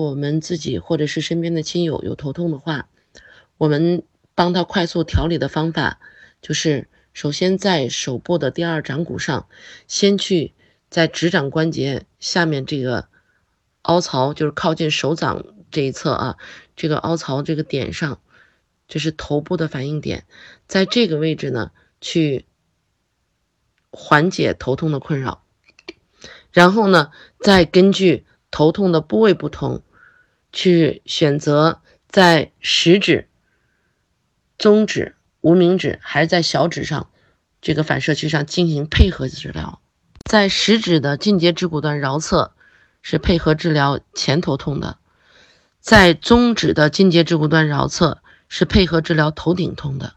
我们自己或者是身边的亲友有头痛的话，我们帮他快速调理的方法就是，首先在手部的第二掌骨上，先去在指掌关节下面这个凹槽，就是靠近手掌这一侧啊，这个凹槽这个点上，这是头部的反应点，在这个位置呢去缓解头痛的困扰，然后呢再根据头痛的部位不同。去选择在食指、中指、无名指，还是在小指上这个反射区上进行配合治疗。在食指的近节指骨段桡侧是配合治疗前头痛的，在中指的近节指骨段桡侧是配合治疗头顶痛的，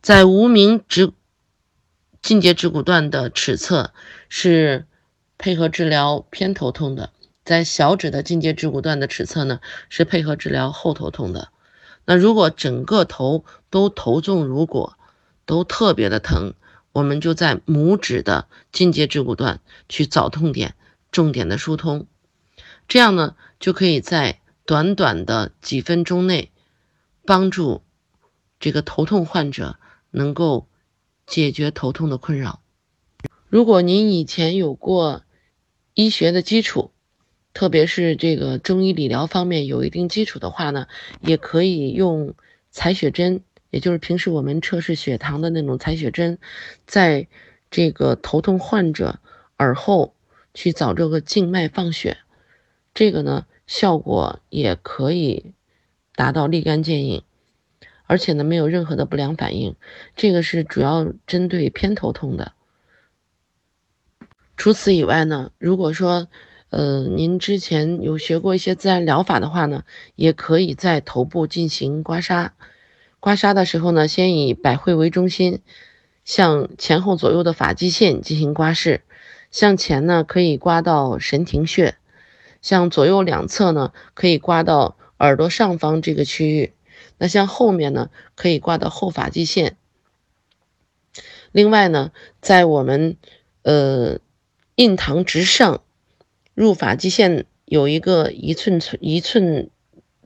在无名指近节指骨段的尺侧是配合治疗偏头痛的。在小指的近节指骨段的尺侧呢，是配合治疗后头痛的。那如果整个头都头重如裹，都特别的疼，我们就在拇指的近节指骨段去找痛点，重点的疏通。这样呢，就可以在短短的几分钟内，帮助这个头痛患者能够解决头痛的困扰。如果您以前有过医学的基础，特别是这个中医理疗方面有一定基础的话呢，也可以用采血针，也就是平时我们测试血糖的那种采血针，在这个头痛患者耳后去找这个静脉放血，这个呢效果也可以达到立竿见影，而且呢没有任何的不良反应。这个是主要针对偏头痛的。除此以外呢，如果说呃，您之前有学过一些自然疗法的话呢，也可以在头部进行刮痧。刮痧的时候呢，先以百会为中心，向前后左右的发际线进行刮拭。向前呢，可以刮到神庭穴；向左右两侧呢，可以刮到耳朵上方这个区域。那向后面呢，可以刮到后发际线。另外呢，在我们呃印堂直上。入发际线有一个一寸寸一寸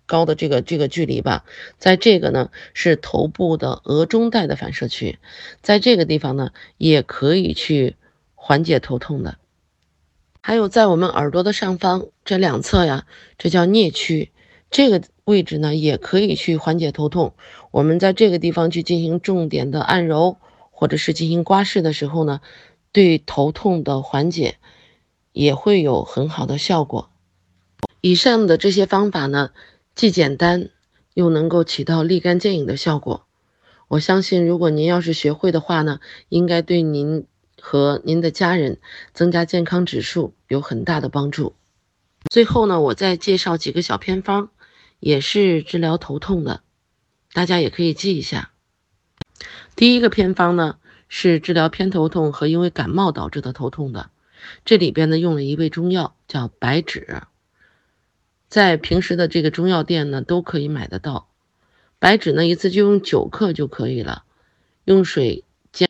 高的这个这个距离吧，在这个呢是头部的额中带的反射区，在这个地方呢也可以去缓解头痛的。还有在我们耳朵的上方这两侧呀，这叫颞区，这个位置呢也可以去缓解头痛。我们在这个地方去进行重点的按揉，或者是进行刮拭的时候呢，对头痛的缓解。也会有很好的效果。以上的这些方法呢，既简单又能够起到立竿见影的效果。我相信，如果您要是学会的话呢，应该对您和您的家人增加健康指数有很大的帮助。最后呢，我再介绍几个小偏方，也是治疗头痛的，大家也可以记一下。第一个偏方呢，是治疗偏头痛和因为感冒导致的头痛的。这里边呢用了一味中药，叫白芷，在平时的这个中药店呢都可以买得到。白芷呢一次就用九克就可以了，用水